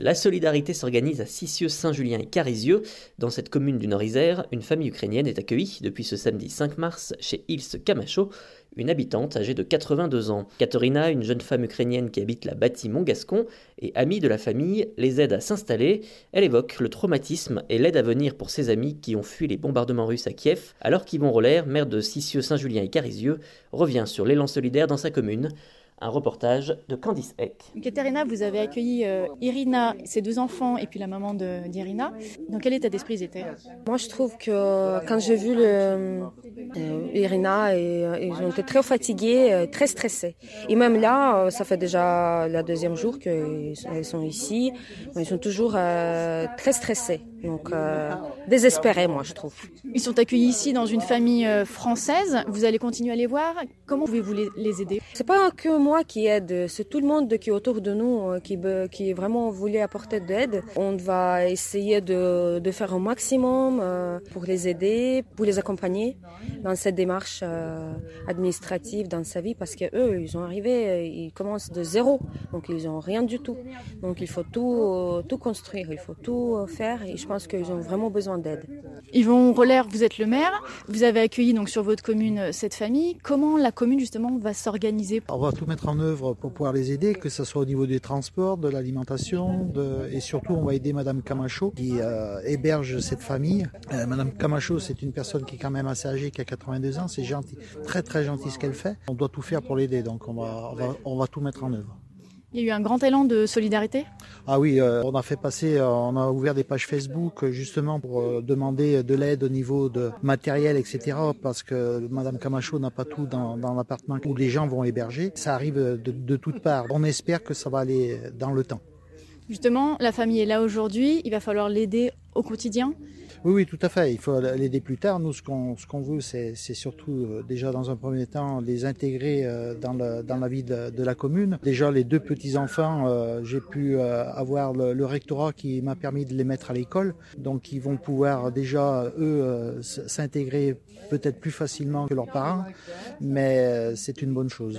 La solidarité s'organise à Sissieux-Saint-Julien et Carisieux. Dans cette commune du Nord-Isère, une famille ukrainienne est accueillie depuis ce samedi 5 mars chez Ilse Camacho, une habitante âgée de 82 ans. Katerina, une jeune femme ukrainienne qui habite la bâtie Montgascon et amie de la famille, les aide à s'installer. Elle évoque le traumatisme et l'aide à venir pour ses amis qui ont fui les bombardements russes à Kiev, alors qu'Yvon Roller, maire de Sissieux-Saint-Julien et Carisieux, revient sur l'élan solidaire dans sa commune un reportage de Candice Eck. Katerina, vous avez accueilli euh, Irina, ses deux enfants et puis la maman d'Irina. Dans quel état d'esprit ils étaient? Moi, je trouve que quand j'ai vu le, euh, Irina, et, euh, ils ont été très fatigués, très stressés. Et même là, ça fait déjà le deuxième jour qu'elles sont ici, ils sont toujours très stressés. Donc, désespérés, moi, je trouve. Ils sont accueillis ici dans une famille française. Vous allez continuer à les voir. Comment pouvez-vous les aider? C'est pas que moi qui aide, c'est tout le monde qui est autour de nous euh, qui, qui vraiment voulait apporter de l'aide. On va essayer de, de, faire un maximum euh, pour les aider, pour les accompagner dans cette démarche euh, administrative dans sa vie parce que eux, ils sont arrivés, ils commencent de zéro, donc ils ont rien du tout. Donc il faut tout, tout construire, il faut tout faire et je pense qu'ils ont vraiment besoin d'aide. Yvon Roller, vous êtes le maire, vous avez accueilli donc sur votre commune cette famille. Comment la commune justement va s'organiser? On va tout mettre en œuvre pour pouvoir les aider, que ce soit au niveau des transports, de l'alimentation, et surtout on va aider Madame Camacho qui euh, héberge cette famille. Euh, Madame Camacho, c'est une personne qui est quand même assez âgée, qui a 82 ans, c'est gentil, très très gentil ce qu'elle fait. On doit tout faire pour l'aider, donc on va, on va tout mettre en œuvre. Il y a eu un grand élan de solidarité? Ah oui, euh, on a fait passer, euh, on a ouvert des pages Facebook euh, justement pour demander de l'aide au niveau de matériel, etc. Parce que Madame Camacho n'a pas tout dans, l'appartement où les gens vont héberger. Ça arrive de, de toutes parts. On espère que ça va aller dans le temps. Justement, la famille est là aujourd'hui, il va falloir l'aider au quotidien. Oui, oui, tout à fait. Il faut l'aider plus tard. Nous, ce qu'on ce qu'on veut, c'est surtout euh, déjà dans un premier temps les intégrer euh, dans, la vie de, la commune. Déjà, les deux petits enfants, euh, j'ai pu avoir le, le, rectorat qui m'a permis de les mettre à l'école, donc ils vont pouvoir déjà eux s'intégrer peut-être plus facilement que leurs parents, mais c'est une bonne chose.